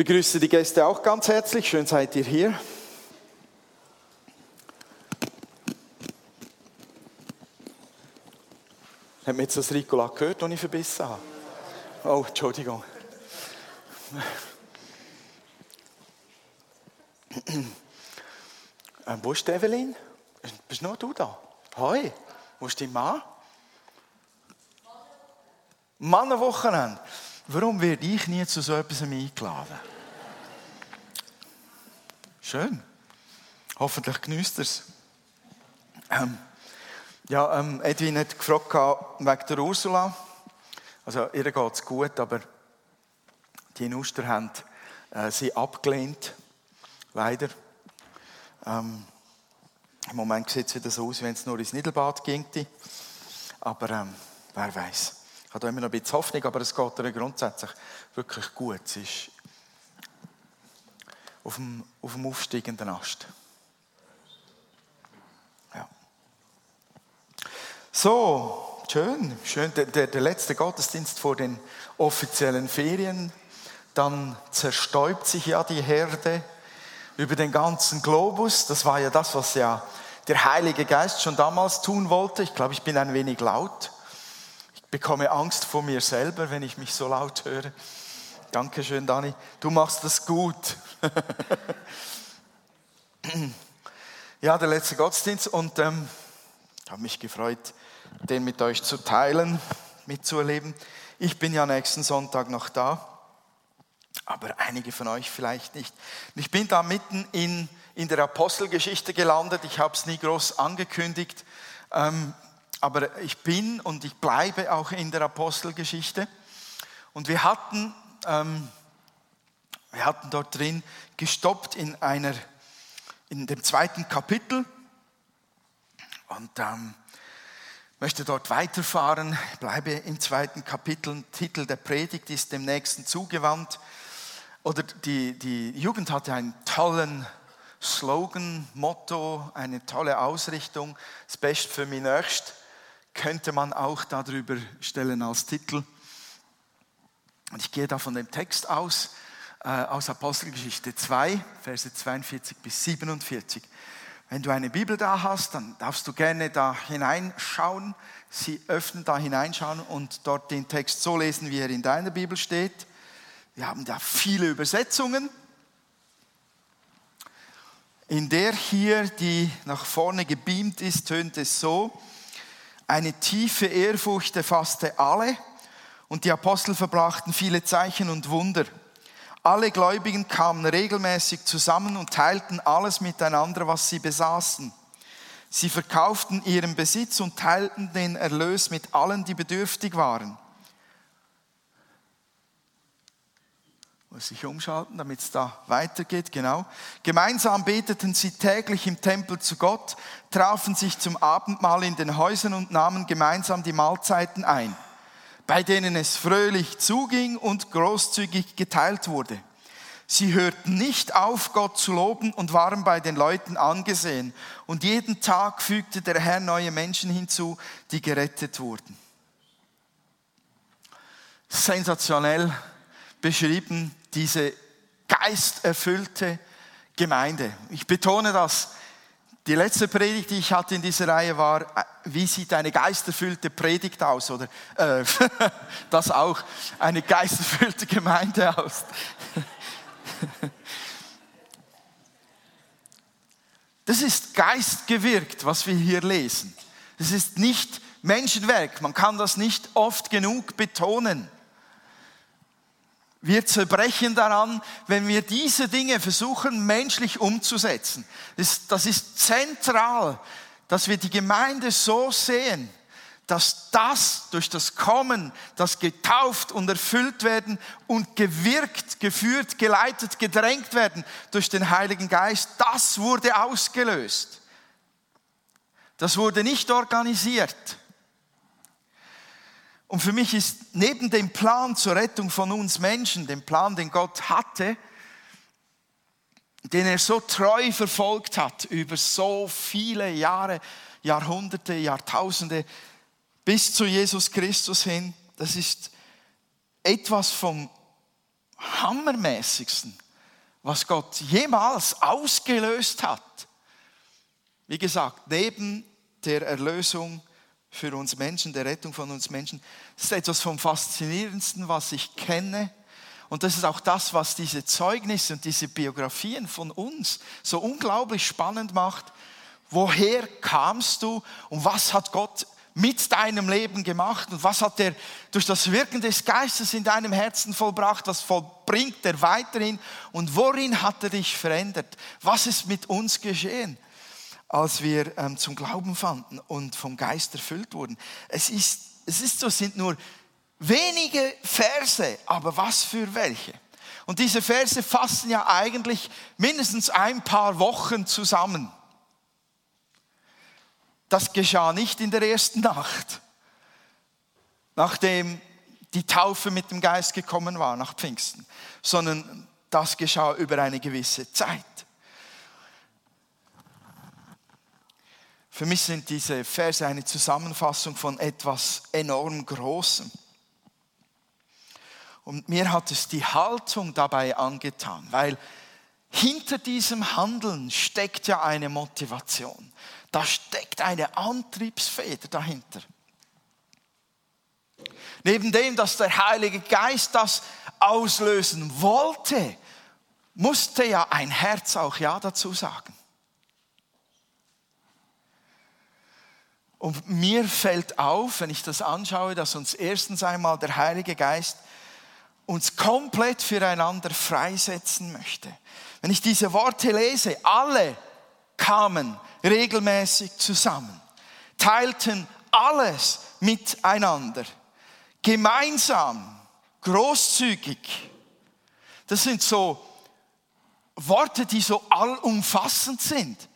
begrüße die Gäste auch ganz herzlich. Schön seid ihr hier. Hat mir jetzt das Ricola gehört, das ich verbissen habe? Oh, Entschuldigung. Ähm, wo ist Evelyn? Bist nur du da? Hoi, wo ist dein Mann? Mannenwochenende. Warum werde ich nie zu so etwas eingeladen? Schön. Hoffentlich genießt er es. Ähm, ja, ähm, Edwin hat gefragt wegen der Ursula. Also, ihr geht es gut, aber die in Uster haben äh, sie abgelehnt. Leider. Ähm, Im Moment sieht es wieder so aus, wenn es nur ins Nidelbad ginge. Aber ähm, wer weiß. Ich habe da immer noch ein bisschen Hoffnung, aber es geht ihr grundsätzlich wirklich gut. Sie ist auf dem, auf dem aufsteigenden Ast. Ja. So, schön, schön. Der, der, der letzte Gottesdienst vor den offiziellen Ferien. Dann zerstäubt sich ja die Herde über den ganzen Globus. Das war ja das, was ja der Heilige Geist schon damals tun wollte. Ich glaube, ich bin ein wenig laut. Bekomme Angst vor mir selber, wenn ich mich so laut höre. Dankeschön, Dani. Du machst das gut. ja, der letzte Gottesdienst und ähm, ich habe mich gefreut, den mit euch zu teilen, mitzuerleben. Ich bin ja nächsten Sonntag noch da, aber einige von euch vielleicht nicht. Ich bin da mitten in, in der Apostelgeschichte gelandet. Ich habe es nie groß angekündigt, ähm, aber ich bin und ich bleibe auch in der Apostelgeschichte. Und wir hatten ähm, wir hatten dort drin gestoppt in, einer, in dem zweiten Kapitel und ähm, möchte dort weiterfahren, bleibe im zweiten Kapitel. Titel der Predigt ist dem Nächsten zugewandt. Oder die, die Jugend hatte einen tollen Slogan, Motto, eine tolle Ausrichtung. Das Beste für mich Nächst könnte man auch darüber stellen als Titel. Und ich gehe da von dem Text aus, äh, aus Apostelgeschichte 2, Verse 42 bis 47. Wenn du eine Bibel da hast, dann darfst du gerne da hineinschauen, sie öffnen, da hineinschauen und dort den Text so lesen, wie er in deiner Bibel steht. Wir haben da viele Übersetzungen. In der hier, die nach vorne gebeamt ist, tönt es so, eine tiefe Ehrfurcht erfasste alle und die Apostel verbrachten viele Zeichen und Wunder. Alle Gläubigen kamen regelmäßig zusammen und teilten alles miteinander, was sie besaßen. Sie verkauften ihren Besitz und teilten den Erlös mit allen, die bedürftig waren. Muss ich umschalten, damit es da weitergeht, genau. Gemeinsam beteten sie täglich im Tempel zu Gott, trafen sich zum Abendmahl in den Häusern und nahmen gemeinsam die Mahlzeiten ein bei denen es fröhlich zuging und großzügig geteilt wurde. Sie hörten nicht auf, Gott zu loben und waren bei den Leuten angesehen. Und jeden Tag fügte der Herr neue Menschen hinzu, die gerettet wurden. Sensationell beschrieben diese geisterfüllte Gemeinde. Ich betone das, die letzte Predigt, die ich hatte in dieser Reihe, war, äh, wie sieht eine geisterfüllte Predigt aus? Oder äh, das auch, eine geisterfüllte Gemeinde aus. Das ist geistgewirkt, was wir hier lesen. Das ist nicht Menschenwerk. Man kann das nicht oft genug betonen. Wir zerbrechen daran, wenn wir diese Dinge versuchen, menschlich umzusetzen. Das ist zentral, dass wir die Gemeinde so sehen, dass das durch das Kommen, das getauft und erfüllt werden und gewirkt, geführt, geleitet, gedrängt werden durch den Heiligen Geist, das wurde ausgelöst. Das wurde nicht organisiert. Und für mich ist neben dem Plan zur Rettung von uns Menschen, dem Plan, den Gott hatte, den er so treu verfolgt hat über so viele Jahre, Jahrhunderte, Jahrtausende bis zu Jesus Christus hin, das ist etwas vom Hammermäßigsten, was Gott jemals ausgelöst hat. Wie gesagt, neben der Erlösung für uns Menschen, der Rettung von uns Menschen, das ist etwas vom Faszinierendsten, was ich kenne. Und das ist auch das, was diese Zeugnisse und diese Biografien von uns so unglaublich spannend macht. Woher kamst du und was hat Gott mit deinem Leben gemacht und was hat er durch das Wirken des Geistes in deinem Herzen vollbracht, was vollbringt er weiterhin und worin hat er dich verändert? Was ist mit uns geschehen, als wir ähm, zum Glauben fanden und vom Geist erfüllt wurden? Es ist, es ist so, es sind nur wenige Verse, aber was für welche? Und diese Verse fassen ja eigentlich mindestens ein paar Wochen zusammen. Das geschah nicht in der ersten Nacht, nachdem die Taufe mit dem Geist gekommen war, nach Pfingsten, sondern das geschah über eine gewisse Zeit. Für mich sind diese Verse eine Zusammenfassung von etwas enorm Großem. Und mir hat es die Haltung dabei angetan, weil hinter diesem Handeln steckt ja eine Motivation. Da steckt eine Antriebsfeder dahinter. Neben dem, dass der Heilige Geist das auslösen wollte, musste ja ein Herz auch Ja dazu sagen. Und mir fällt auf, wenn ich das anschaue, dass uns erstens einmal der Heilige Geist uns komplett füreinander freisetzen möchte. Wenn ich diese Worte lese, alle kamen regelmäßig zusammen, teilten alles miteinander, gemeinsam, großzügig. Das sind so Worte, die so allumfassend sind.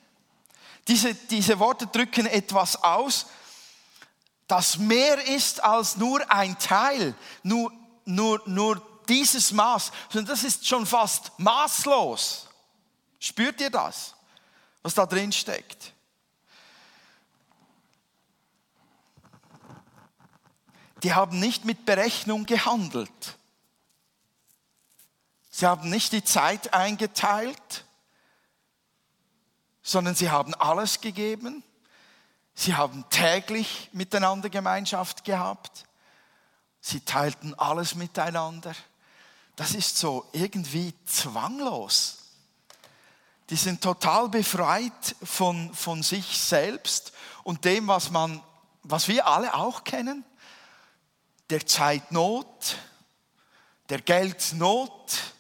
Diese, diese Worte drücken etwas aus, das mehr ist als nur ein Teil, nur, nur, nur dieses Maß, sondern das ist schon fast maßlos. Spürt ihr das? was da drin steckt. Die haben nicht mit Berechnung gehandelt. Sie haben nicht die Zeit eingeteilt, sondern sie haben alles gegeben. Sie haben täglich miteinander Gemeinschaft gehabt. Sie teilten alles miteinander. Das ist so irgendwie zwanglos die sind total befreit von, von sich selbst und dem, was, man, was wir alle auch kennen, der Zeitnot, der Geldnot,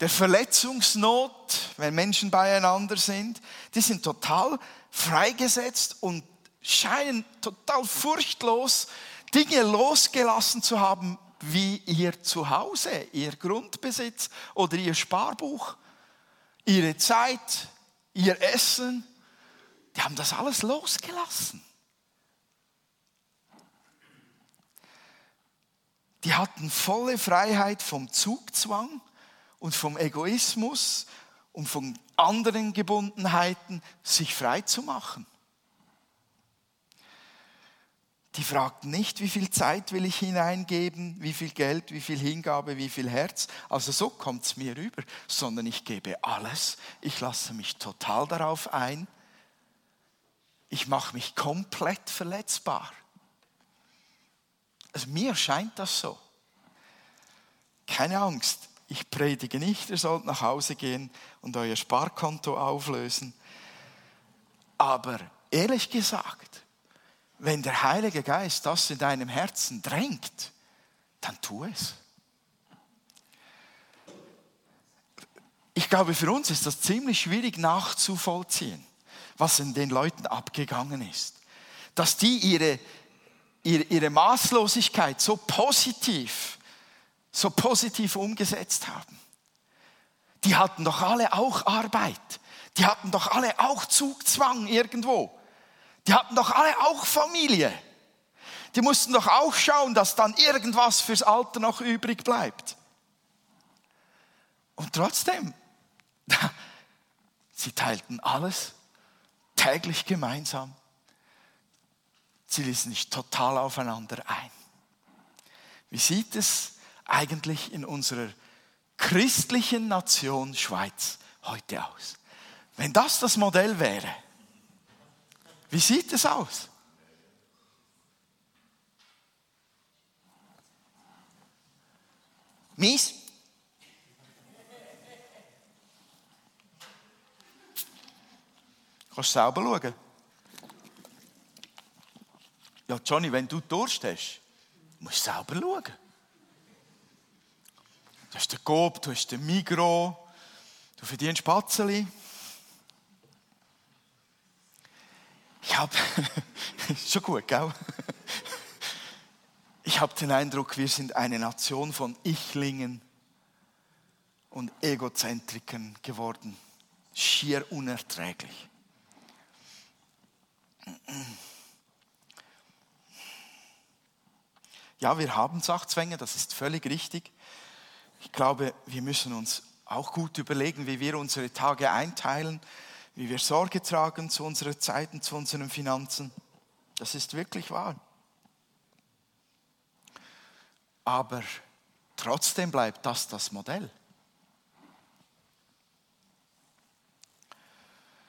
der Verletzungsnot, wenn Menschen beieinander sind, die sind total freigesetzt und scheinen total furchtlos Dinge losgelassen zu haben, wie ihr Zuhause, ihr Grundbesitz oder ihr Sparbuch ihre Zeit, ihr Essen, die haben das alles losgelassen. Die hatten volle Freiheit vom Zugzwang und vom Egoismus und von anderen Gebundenheiten, sich frei zu machen. Die fragten nicht, wie viel Zeit will ich hineingeben, wie viel Geld, wie viel Hingabe, wie viel Herz. Also so kommt es mir rüber, sondern ich gebe alles. Ich lasse mich total darauf ein. Ich mache mich komplett verletzbar. Also mir scheint das so. Keine Angst, ich predige nicht, ihr sollt nach Hause gehen und euer Sparkonto auflösen. Aber ehrlich gesagt, wenn der Heilige Geist das in deinem Herzen drängt, dann tu es. Ich glaube, für uns ist das ziemlich schwierig nachzuvollziehen, was in den Leuten abgegangen ist. Dass die ihre, ihre, ihre Maßlosigkeit so positiv, so positiv umgesetzt haben. Die hatten doch alle auch Arbeit. Die hatten doch alle auch Zugzwang irgendwo. Die hatten doch alle auch Familie. Die mussten doch auch schauen, dass dann irgendwas fürs Alter noch übrig bleibt. Und trotzdem, sie teilten alles täglich gemeinsam. Sie ließen nicht total aufeinander ein. Wie sieht es eigentlich in unserer christlichen Nation Schweiz heute aus? Wenn das das Modell wäre, wie sieht es aus? Mies? Kannst du selber schauen. Ja, Johnny, wenn du Durst hast, musst du selber schauen. Du hast den Coop, du hast den Migro, du verdienst Spatzeli. Ich habe, schon gut, gell? Ich habe den Eindruck, wir sind eine Nation von Ichlingen und Egozentrikern geworden. Schier unerträglich. Ja, wir haben Sachzwänge, das ist völlig richtig. Ich glaube, wir müssen uns auch gut überlegen, wie wir unsere Tage einteilen, wie wir Sorge tragen zu unseren Zeiten, zu unseren Finanzen. Das ist wirklich wahr. Aber trotzdem bleibt das das Modell.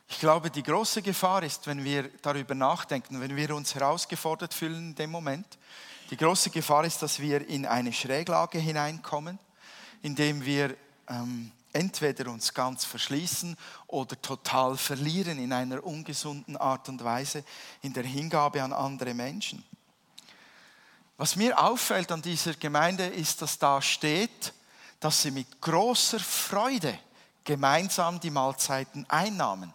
Ich glaube, die große Gefahr ist, wenn wir darüber nachdenken, wenn wir uns herausgefordert fühlen in dem Moment, die große Gefahr ist, dass wir in eine Schräglage hineinkommen, indem wir ähm, entweder uns ganz verschließen oder total verlieren in einer ungesunden Art und Weise in der Hingabe an andere Menschen. Was mir auffällt an dieser Gemeinde ist, dass da steht, dass sie mit großer Freude gemeinsam die Mahlzeiten einnahmen.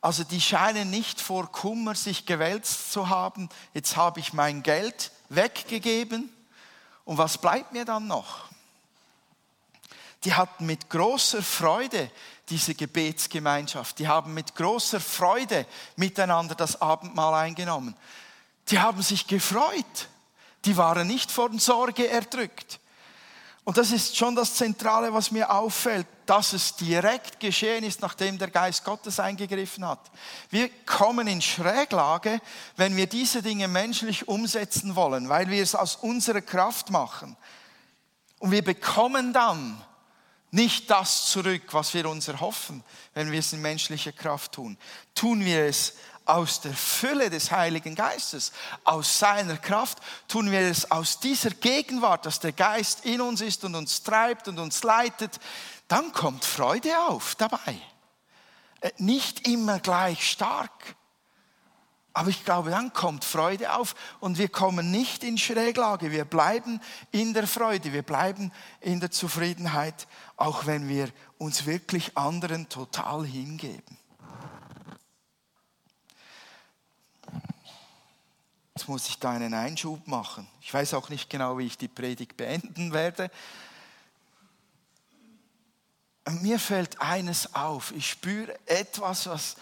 Also die scheinen nicht vor Kummer sich gewälzt zu haben, jetzt habe ich mein Geld weggegeben und was bleibt mir dann noch? Die hatten mit großer Freude diese Gebetsgemeinschaft, die haben mit großer Freude miteinander das Abendmahl eingenommen. Die haben sich gefreut, die waren nicht von Sorge erdrückt. Und das ist schon das Zentrale, was mir auffällt, dass es direkt geschehen ist, nachdem der Geist Gottes eingegriffen hat. Wir kommen in Schräglage, wenn wir diese Dinge menschlich umsetzen wollen, weil wir es aus unserer Kraft machen. Und wir bekommen dann nicht das zurück, was wir uns erhoffen, wenn wir es in menschlicher Kraft tun. Tun wir es aus der Fülle des Heiligen Geistes, aus seiner Kraft, tun wir es aus dieser Gegenwart, dass der Geist in uns ist und uns treibt und uns leitet, dann kommt Freude auf dabei. Äh, nicht immer gleich stark, aber ich glaube, dann kommt Freude auf und wir kommen nicht in Schräglage, wir bleiben in der Freude, wir bleiben in der Zufriedenheit, auch wenn wir uns wirklich anderen total hingeben. Jetzt muss ich da einen Einschub machen. Ich weiß auch nicht genau, wie ich die Predigt beenden werde. Mir fällt eines auf. Ich spüre etwas, was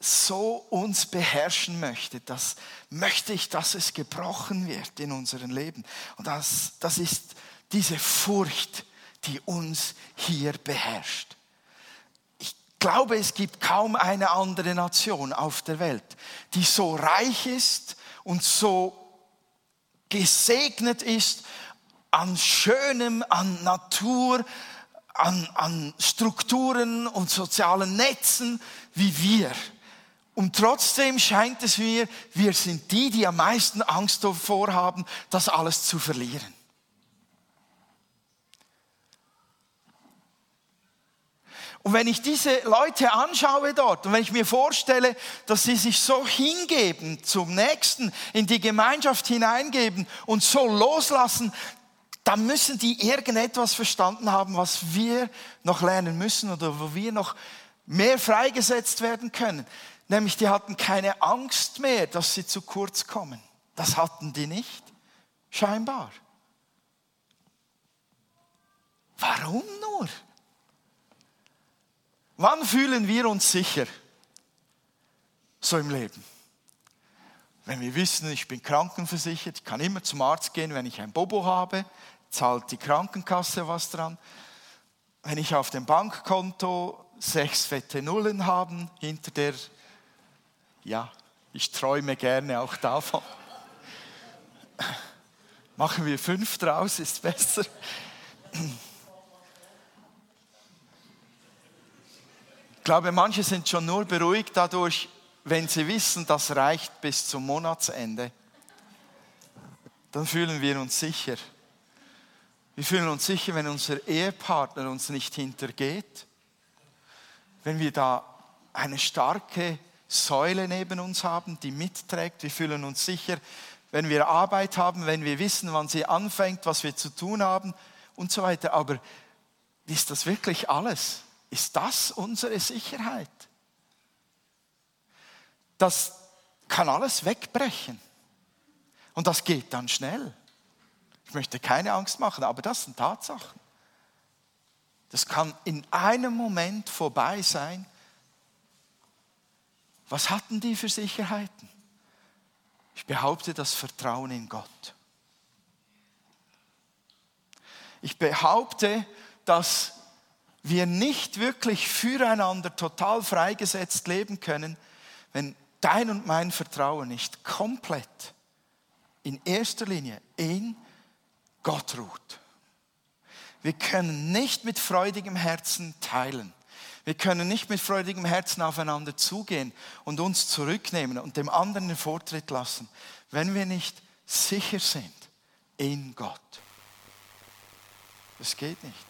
so uns beherrschen möchte. Das möchte ich, dass es gebrochen wird in unserem Leben. Und das, das ist diese Furcht, die uns hier beherrscht. Ich glaube, es gibt kaum eine andere Nation auf der Welt, die so reich ist und so gesegnet ist an Schönem, an Natur, an, an Strukturen und sozialen Netzen wie wir. Und trotzdem scheint es mir, wir sind die, die am meisten Angst davor haben, das alles zu verlieren. Und wenn ich diese Leute anschaue dort und wenn ich mir vorstelle, dass sie sich so hingeben zum Nächsten, in die Gemeinschaft hineingeben und so loslassen, dann müssen die irgendetwas verstanden haben, was wir noch lernen müssen oder wo wir noch mehr freigesetzt werden können. Nämlich die hatten keine Angst mehr, dass sie zu kurz kommen. Das hatten die nicht, scheinbar. Warum nur? Wann fühlen wir uns sicher? So im Leben. Wenn wir wissen, ich bin krankenversichert, ich kann immer zum Arzt gehen, wenn ich ein Bobo habe, zahlt die Krankenkasse was dran. Wenn ich auf dem Bankkonto sechs fette Nullen habe, hinter der, ja, ich träume gerne auch davon. Machen wir fünf draus, ist besser. Ich glaube, manche sind schon nur beruhigt dadurch, wenn sie wissen, das reicht bis zum Monatsende. Dann fühlen wir uns sicher. Wir fühlen uns sicher, wenn unser Ehepartner uns nicht hintergeht, wenn wir da eine starke Säule neben uns haben, die mitträgt. Wir fühlen uns sicher, wenn wir Arbeit haben, wenn wir wissen, wann sie anfängt, was wir zu tun haben und so weiter. Aber ist das wirklich alles? Ist das unsere Sicherheit? Das kann alles wegbrechen. Und das geht dann schnell. Ich möchte keine Angst machen, aber das sind Tatsachen. Das kann in einem Moment vorbei sein. Was hatten die für Sicherheiten? Ich behaupte das Vertrauen in Gott. Ich behaupte, dass wir nicht wirklich füreinander total freigesetzt leben können, wenn dein und mein Vertrauen nicht komplett in erster Linie in Gott ruht. Wir können nicht mit freudigem Herzen teilen. Wir können nicht mit freudigem Herzen aufeinander zugehen und uns zurücknehmen und dem anderen den Vortritt lassen, wenn wir nicht sicher sind in Gott. Das geht nicht.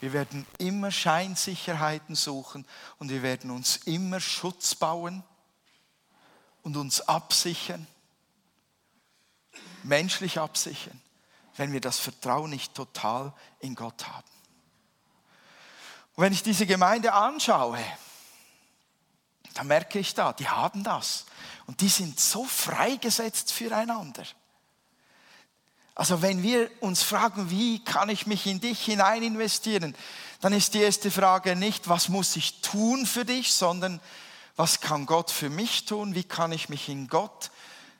Wir werden immer Scheinsicherheiten suchen und wir werden uns immer Schutz bauen und uns absichern, menschlich absichern, wenn wir das Vertrauen nicht total in Gott haben. Und wenn ich diese Gemeinde anschaue, dann merke ich da, die haben das. Und die sind so freigesetzt füreinander. Also wenn wir uns fragen, wie kann ich mich in dich hinein investieren, dann ist die erste Frage nicht, was muss ich tun für dich, sondern was kann Gott für mich tun, wie kann ich mich in Gott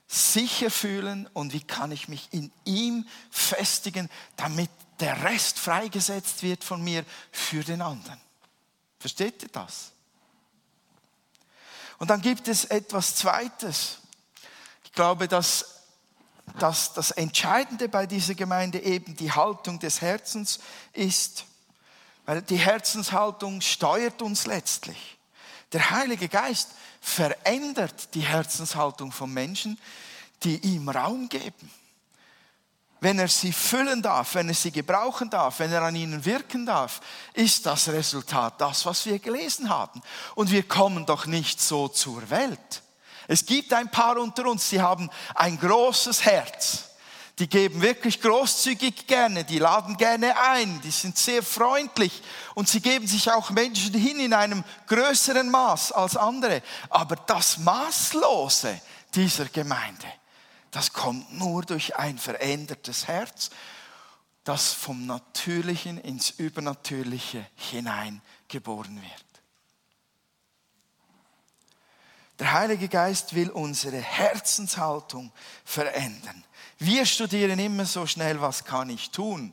sicher fühlen und wie kann ich mich in ihm festigen, damit der Rest freigesetzt wird von mir für den anderen. Versteht ihr das? Und dann gibt es etwas Zweites. Ich glaube, dass, dass das Entscheidende bei dieser Gemeinde eben die Haltung des Herzens ist, weil die Herzenshaltung steuert uns letztlich. Der Heilige Geist verändert die Herzenshaltung von Menschen, die ihm Raum geben. Wenn er sie füllen darf, wenn er sie gebrauchen darf, wenn er an ihnen wirken darf, ist das Resultat das, was wir gelesen haben. Und wir kommen doch nicht so zur Welt. Es gibt ein paar unter uns, die haben ein großes Herz. Die geben wirklich großzügig gerne, die laden gerne ein, die sind sehr freundlich und sie geben sich auch Menschen hin in einem größeren Maß als andere. Aber das Maßlose dieser Gemeinde, das kommt nur durch ein verändertes Herz, das vom Natürlichen ins Übernatürliche hineingeboren wird. Der Heilige Geist will unsere Herzenshaltung verändern. Wir studieren immer so schnell, was kann ich tun?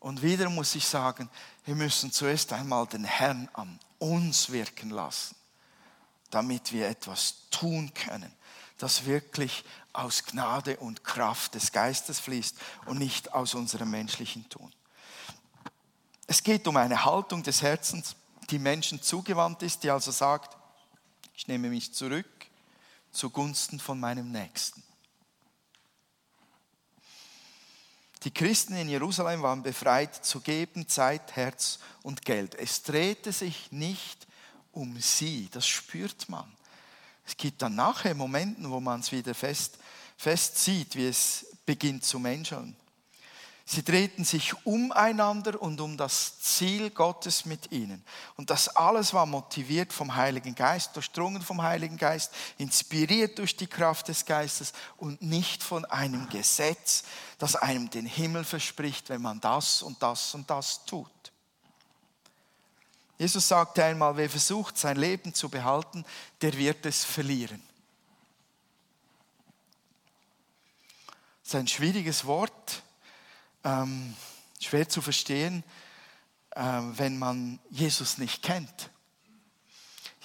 Und wieder muss ich sagen, wir müssen zuerst einmal den Herrn an uns wirken lassen, damit wir etwas tun können, das wirklich aus Gnade und Kraft des Geistes fließt und nicht aus unserem menschlichen Tun. Es geht um eine Haltung des Herzens, die Menschen zugewandt ist, die also sagt, ich nehme mich zurück zugunsten von meinem Nächsten. Die Christen in Jerusalem waren befreit zu geben Zeit, Herz und Geld. Es drehte sich nicht um sie, das spürt man. Es gibt dann nachher Momenten, wo man es wieder fest, fest sieht, wie es beginnt zu menscheln. Sie drehten sich umeinander und um das Ziel Gottes mit ihnen. Und das alles war motiviert vom Heiligen Geist, durchdrungen vom Heiligen Geist, inspiriert durch die Kraft des Geistes und nicht von einem Gesetz, das einem den Himmel verspricht, wenn man das und das und das tut. Jesus sagte einmal, wer versucht, sein Leben zu behalten, der wird es verlieren. Das ist ein schwieriges Wort, ähm, schwer zu verstehen, äh, wenn man Jesus nicht kennt.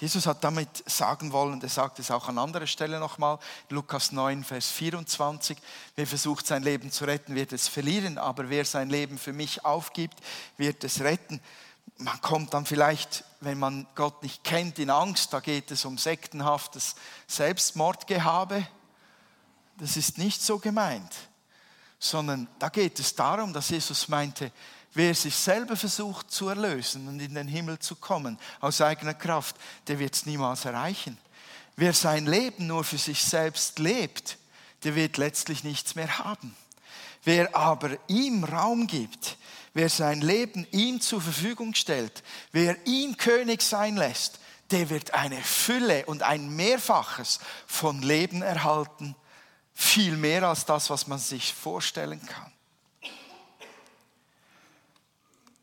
Jesus hat damit sagen wollen, er sagt es auch an anderer Stelle nochmal, Lukas 9, Vers 24, wer versucht sein Leben zu retten, wird es verlieren, aber wer sein Leben für mich aufgibt, wird es retten. Man kommt dann vielleicht, wenn man Gott nicht kennt, in Angst, da geht es um sektenhaftes Selbstmordgehabe. Das ist nicht so gemeint, sondern da geht es darum, dass Jesus meinte, Wer sich selber versucht zu erlösen und in den Himmel zu kommen aus eigener Kraft, der wird es niemals erreichen. Wer sein Leben nur für sich selbst lebt, der wird letztlich nichts mehr haben. Wer aber ihm Raum gibt, wer sein Leben ihm zur Verfügung stellt, wer ihn König sein lässt, der wird eine Fülle und ein Mehrfaches von Leben erhalten, viel mehr als das, was man sich vorstellen kann.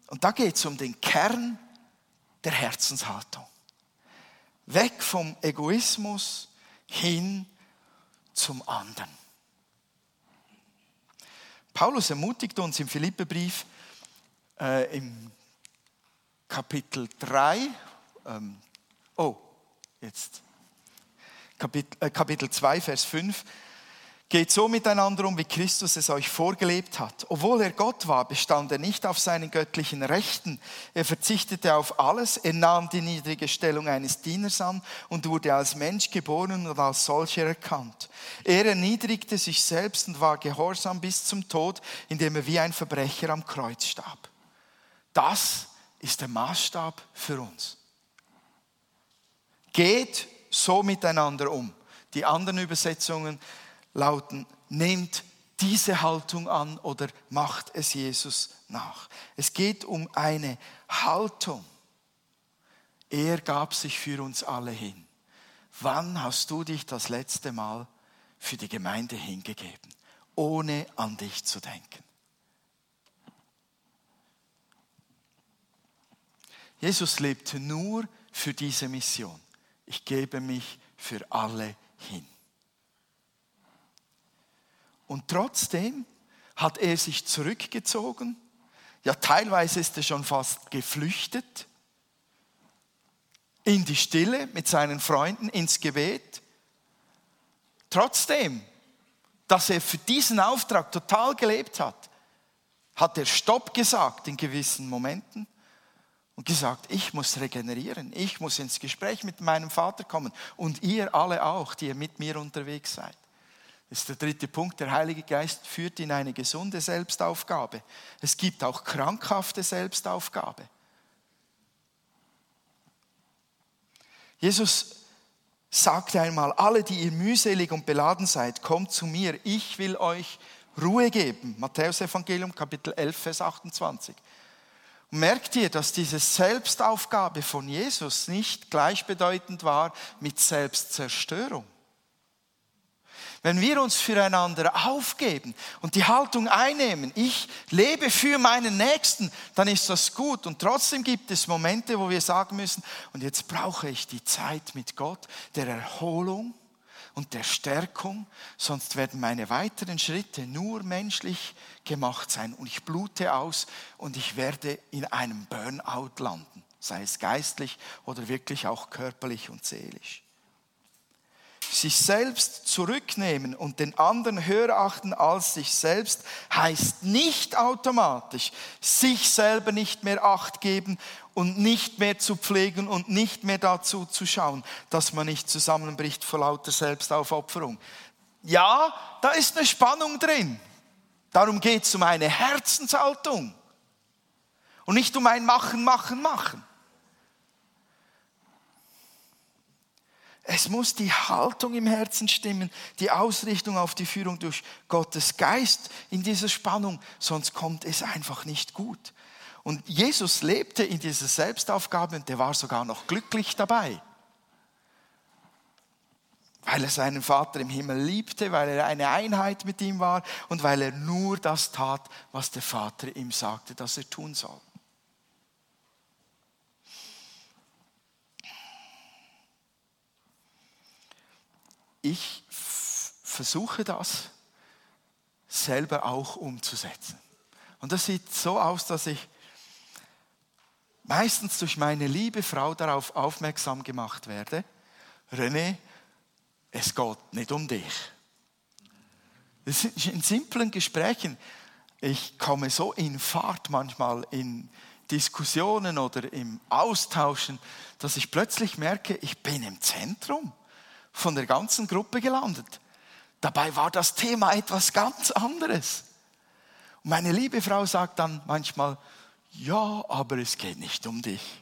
Und da geht es um den Kern der Herzenshaltung. Weg vom Egoismus hin zum anderen. Paulus ermutigt uns im Philippebrief äh, im Kapitel 3, ähm, oh, jetzt, Kapitel, äh, Kapitel 2, Vers 5, Geht so miteinander um, wie Christus es euch vorgelebt hat. Obwohl er Gott war, bestand er nicht auf seinen göttlichen Rechten. Er verzichtete auf alles. Er nahm die niedrige Stellung eines Dieners an und wurde als Mensch geboren und als solcher erkannt. Er erniedrigte sich selbst und war gehorsam bis zum Tod, indem er wie ein Verbrecher am Kreuz starb. Das ist der Maßstab für uns. Geht so miteinander um. Die anderen Übersetzungen lauten, nehmt diese Haltung an oder macht es Jesus nach. Es geht um eine Haltung. Er gab sich für uns alle hin. Wann hast du dich das letzte Mal für die Gemeinde hingegeben, ohne an dich zu denken? Jesus lebte nur für diese Mission. Ich gebe mich für alle hin. Und trotzdem hat er sich zurückgezogen. Ja, teilweise ist er schon fast geflüchtet in die Stille mit seinen Freunden, ins Gebet. Trotzdem, dass er für diesen Auftrag total gelebt hat, hat er Stopp gesagt in gewissen Momenten und gesagt, ich muss regenerieren, ich muss ins Gespräch mit meinem Vater kommen und ihr alle auch, die ihr mit mir unterwegs seid. Das ist der dritte Punkt. Der Heilige Geist führt in eine gesunde Selbstaufgabe. Es gibt auch krankhafte Selbstaufgabe. Jesus sagte einmal, alle, die ihr mühselig und beladen seid, kommt zu mir, ich will euch Ruhe geben. Matthäus Evangelium Kapitel 11, Vers 28. Und merkt ihr, dass diese Selbstaufgabe von Jesus nicht gleichbedeutend war mit Selbstzerstörung? Wenn wir uns füreinander aufgeben und die Haltung einnehmen, ich lebe für meinen Nächsten, dann ist das gut. Und trotzdem gibt es Momente, wo wir sagen müssen, und jetzt brauche ich die Zeit mit Gott, der Erholung und der Stärkung, sonst werden meine weiteren Schritte nur menschlich gemacht sein. Und ich blute aus und ich werde in einem Burnout landen, sei es geistlich oder wirklich auch körperlich und seelisch. Sich selbst zurücknehmen und den anderen höher achten als sich selbst, heißt nicht automatisch, sich selber nicht mehr acht geben und nicht mehr zu pflegen und nicht mehr dazu zu schauen, dass man nicht zusammenbricht vor lauter Selbstaufopferung. Ja, da ist eine Spannung drin. Darum geht es um eine Herzenshaltung und nicht um ein Machen, Machen, Machen. Es muss die Haltung im Herzen stimmen, die Ausrichtung auf die Führung durch Gottes Geist in dieser Spannung, sonst kommt es einfach nicht gut. Und Jesus lebte in dieser Selbstaufgabe und der war sogar noch glücklich dabei. Weil er seinen Vater im Himmel liebte, weil er eine Einheit mit ihm war und weil er nur das tat, was der Vater ihm sagte, dass er tun soll. ich versuche das selber auch umzusetzen. Und das sieht so aus, dass ich meistens durch meine liebe Frau darauf aufmerksam gemacht werde, René, es geht nicht um dich. Das ist in simplen Gesprächen. Ich komme so in Fahrt manchmal in Diskussionen oder im Austauschen, dass ich plötzlich merke, ich bin im Zentrum von der ganzen Gruppe gelandet. Dabei war das Thema etwas ganz anderes. Und meine liebe Frau sagt dann manchmal, ja, aber es geht nicht um dich.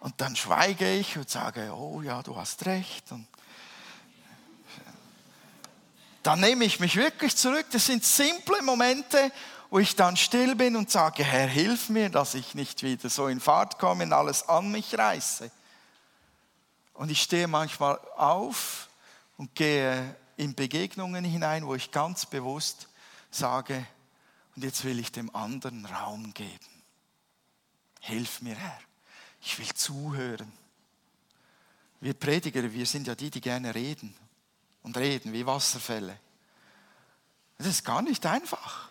Und dann schweige ich und sage, oh ja, du hast recht. Und dann nehme ich mich wirklich zurück. Das sind simple Momente, wo ich dann still bin und sage, Herr, hilf mir, dass ich nicht wieder so in Fahrt komme und alles an mich reiße. Und ich stehe manchmal auf und gehe in Begegnungen hinein, wo ich ganz bewusst sage, und jetzt will ich dem anderen Raum geben. Hilf mir, Herr. Ich will zuhören. Wir Prediger, wir sind ja die, die gerne reden und reden wie Wasserfälle. Es ist gar nicht einfach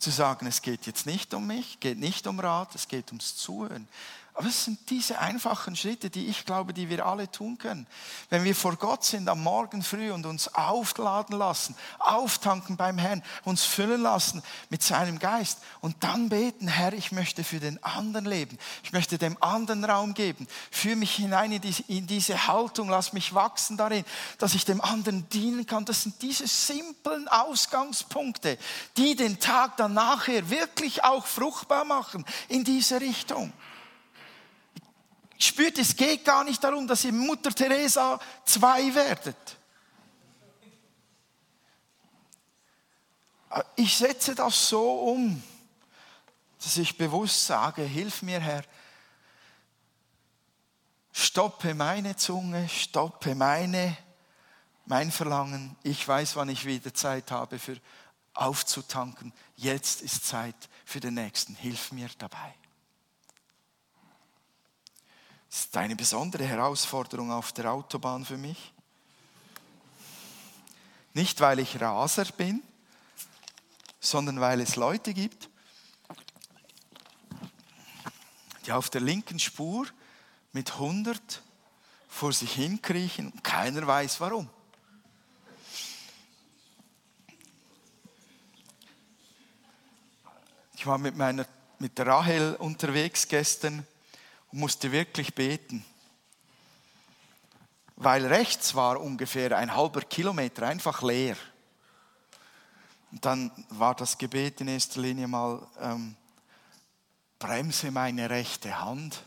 zu sagen, es geht jetzt nicht um mich, geht nicht um Rat, es geht ums Zuhören. Aber es sind diese einfachen Schritte, die ich glaube, die wir alle tun können. Wenn wir vor Gott sind am Morgen früh und uns aufladen lassen, auftanken beim Herrn, uns füllen lassen mit seinem Geist und dann beten, Herr, ich möchte für den anderen leben. Ich möchte dem anderen Raum geben. Führe mich hinein in diese, in diese Haltung, lass mich wachsen darin, dass ich dem anderen dienen kann. Das sind diese simplen Ausgangspunkte, die den Tag dann nachher wirklich auch fruchtbar machen in diese Richtung spürt, es geht gar nicht darum, dass ihr Mutter Teresa zwei werdet. Ich setze das so um, dass ich bewusst sage, hilf mir Herr, stoppe meine Zunge, stoppe meine, mein Verlangen. Ich weiß, wann ich wieder Zeit habe für aufzutanken. Jetzt ist Zeit für den Nächsten. Hilf mir dabei. Das ist eine besondere Herausforderung auf der Autobahn für mich. Nicht, weil ich Raser bin, sondern weil es Leute gibt, die auf der linken Spur mit 100 vor sich hinkriechen und keiner weiß warum. Ich war mit, meiner, mit Rahel unterwegs gestern musste wirklich beten. Weil rechts war ungefähr ein halber Kilometer einfach leer. Und dann war das Gebet in erster Linie mal, ähm, bremse meine rechte Hand,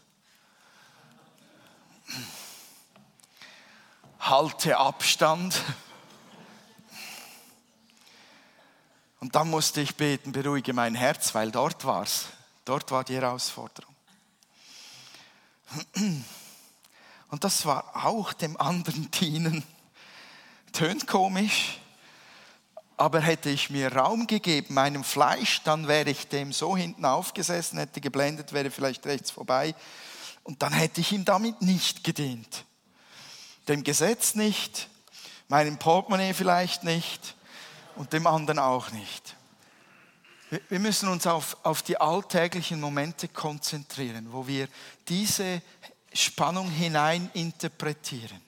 halte Abstand. Und dann musste ich beten, beruhige mein Herz, weil dort war es. Dort war die Herausforderung. Und das war auch dem anderen dienen. Tönt komisch, aber hätte ich mir Raum gegeben, meinem Fleisch, dann wäre ich dem so hinten aufgesessen, hätte geblendet, wäre vielleicht rechts vorbei. Und dann hätte ich ihm damit nicht gedient. Dem Gesetz nicht, meinem Portemonnaie vielleicht nicht und dem anderen auch nicht. Wir müssen uns auf, auf die alltäglichen Momente konzentrieren, wo wir diese Spannung hinein interpretieren.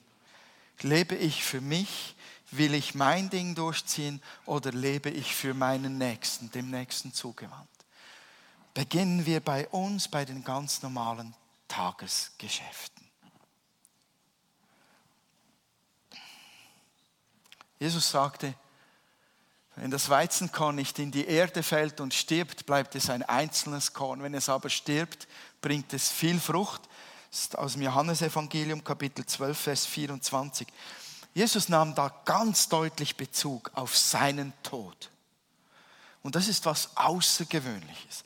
Lebe ich für mich? Will ich mein Ding durchziehen oder lebe ich für meinen Nächsten, dem Nächsten zugewandt? Beginnen wir bei uns, bei den ganz normalen Tagesgeschäften. Jesus sagte, wenn das Weizenkorn nicht in die Erde fällt und stirbt, bleibt es ein einzelnes Korn. Wenn es aber stirbt, bringt es viel Frucht. Das ist aus dem Johannesevangelium Kapitel 12, Vers 24. Jesus nahm da ganz deutlich Bezug auf seinen Tod. Und das ist was Außergewöhnliches.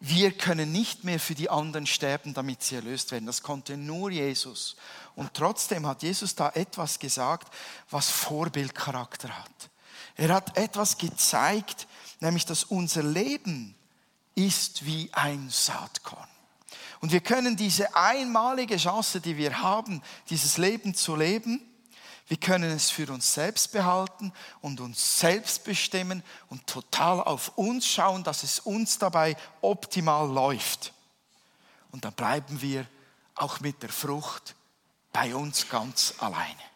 Wir können nicht mehr für die anderen sterben, damit sie erlöst werden. Das konnte nur Jesus. Und trotzdem hat Jesus da etwas gesagt, was Vorbildcharakter hat. Er hat etwas gezeigt, nämlich dass unser Leben ist wie ein Saatkorn. Und wir können diese einmalige Chance, die wir haben, dieses Leben zu leben, wir können es für uns selbst behalten und uns selbst bestimmen und total auf uns schauen, dass es uns dabei optimal läuft. und dann bleiben wir auch mit der Frucht bei uns ganz alleine.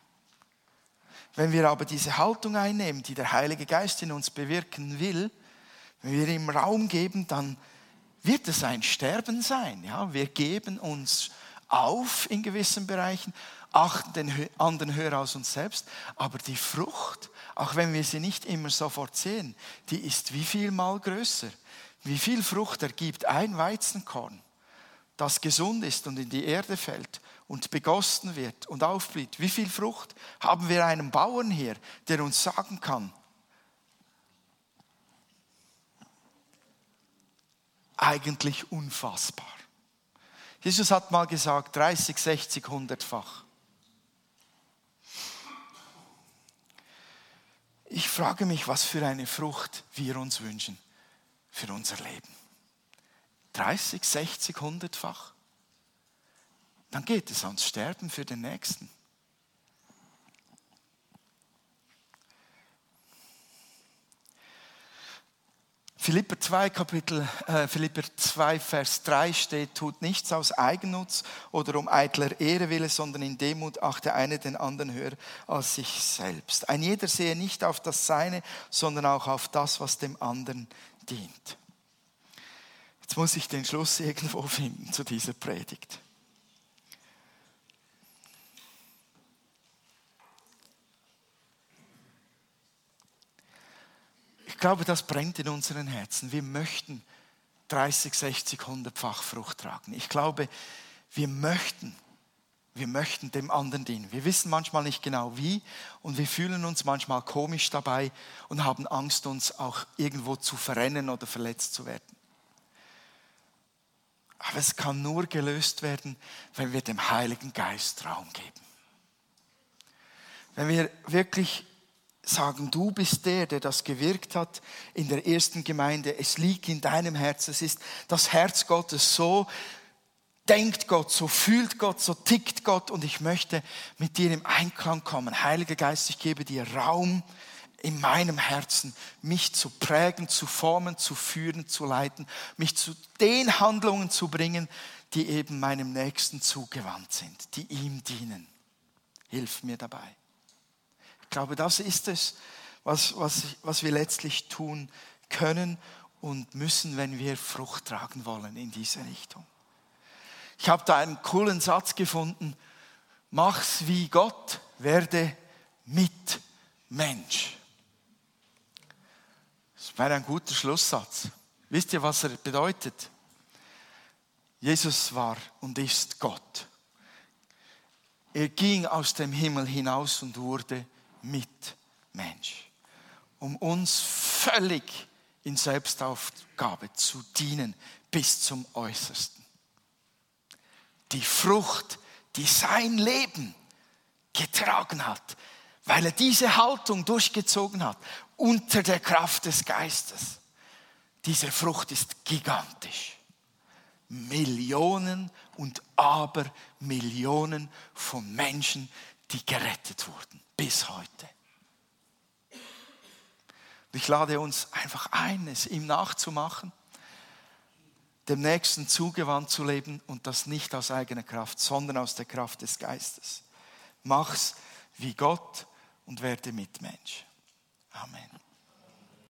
Wenn wir aber diese Haltung einnehmen, die der Heilige Geist in uns bewirken will, wenn wir ihm Raum geben, dann wird es ein Sterben sein. Ja? Wir geben uns auf in gewissen Bereichen, achten den anderen höher als uns selbst, aber die Frucht, auch wenn wir sie nicht immer sofort sehen, die ist wie viel mal größer. Wie viel Frucht ergibt ein Weizenkorn, das gesund ist und in die Erde fällt und begossen wird und aufblüht. Wie viel Frucht haben wir einen Bauern hier, der uns sagen kann, eigentlich unfassbar. Jesus hat mal gesagt, 30, 60, 100-fach. Ich frage mich, was für eine Frucht wir uns wünschen für unser Leben. 30, 60, 100-fach. Dann geht es ans Sterben für den Nächsten. Philipper 2, Kapitel, äh, Philipper 2, Vers 3 steht, tut nichts aus Eigennutz oder um eitler Ehre wille, sondern in Demut achte eine den anderen höher als sich selbst. Ein jeder sehe nicht auf das Seine, sondern auch auf das, was dem anderen dient. Jetzt muss ich den Schluss irgendwo finden zu dieser Predigt. Ich glaube, das brennt in unseren Herzen. Wir möchten 30, 60, 100-fach Frucht tragen. Ich glaube, wir möchten, wir möchten dem anderen dienen. Wir wissen manchmal nicht genau wie und wir fühlen uns manchmal komisch dabei und haben Angst, uns auch irgendwo zu verrennen oder verletzt zu werden. Aber es kann nur gelöst werden, wenn wir dem Heiligen Geist Raum geben. Wenn wir wirklich sagen, du bist der, der das gewirkt hat in der ersten Gemeinde. Es liegt in deinem Herz. Es ist das Herz Gottes. So denkt Gott, so fühlt Gott, so tickt Gott. Und ich möchte mit dir im Einklang kommen. Heiliger Geist, ich gebe dir Raum in meinem Herzen, mich zu prägen, zu formen, zu führen, zu leiten, mich zu den Handlungen zu bringen, die eben meinem Nächsten zugewandt sind, die ihm dienen. Hilf mir dabei. Ich glaube, das ist es, was, was, was wir letztlich tun können und müssen, wenn wir Frucht tragen wollen in diese Richtung. Ich habe da einen coolen Satz gefunden. Mach's wie Gott, werde mit Mensch. Das wäre ein guter Schlusssatz. Wisst ihr, was er bedeutet? Jesus war und ist Gott. Er ging aus dem Himmel hinaus und wurde Mitmensch, um uns völlig in Selbstaufgabe zu dienen bis zum Äußersten. Die Frucht, die sein Leben getragen hat, weil er diese Haltung durchgezogen hat, unter der Kraft des Geistes. Diese Frucht ist gigantisch. Millionen und Abermillionen von Menschen, die gerettet wurden bis heute. ich lade uns einfach ein, es ihm nachzumachen, dem Nächsten zugewandt zu leben und das nicht aus eigener Kraft, sondern aus der Kraft des Geistes. Mach's wie Gott und werde Mitmensch. Amen.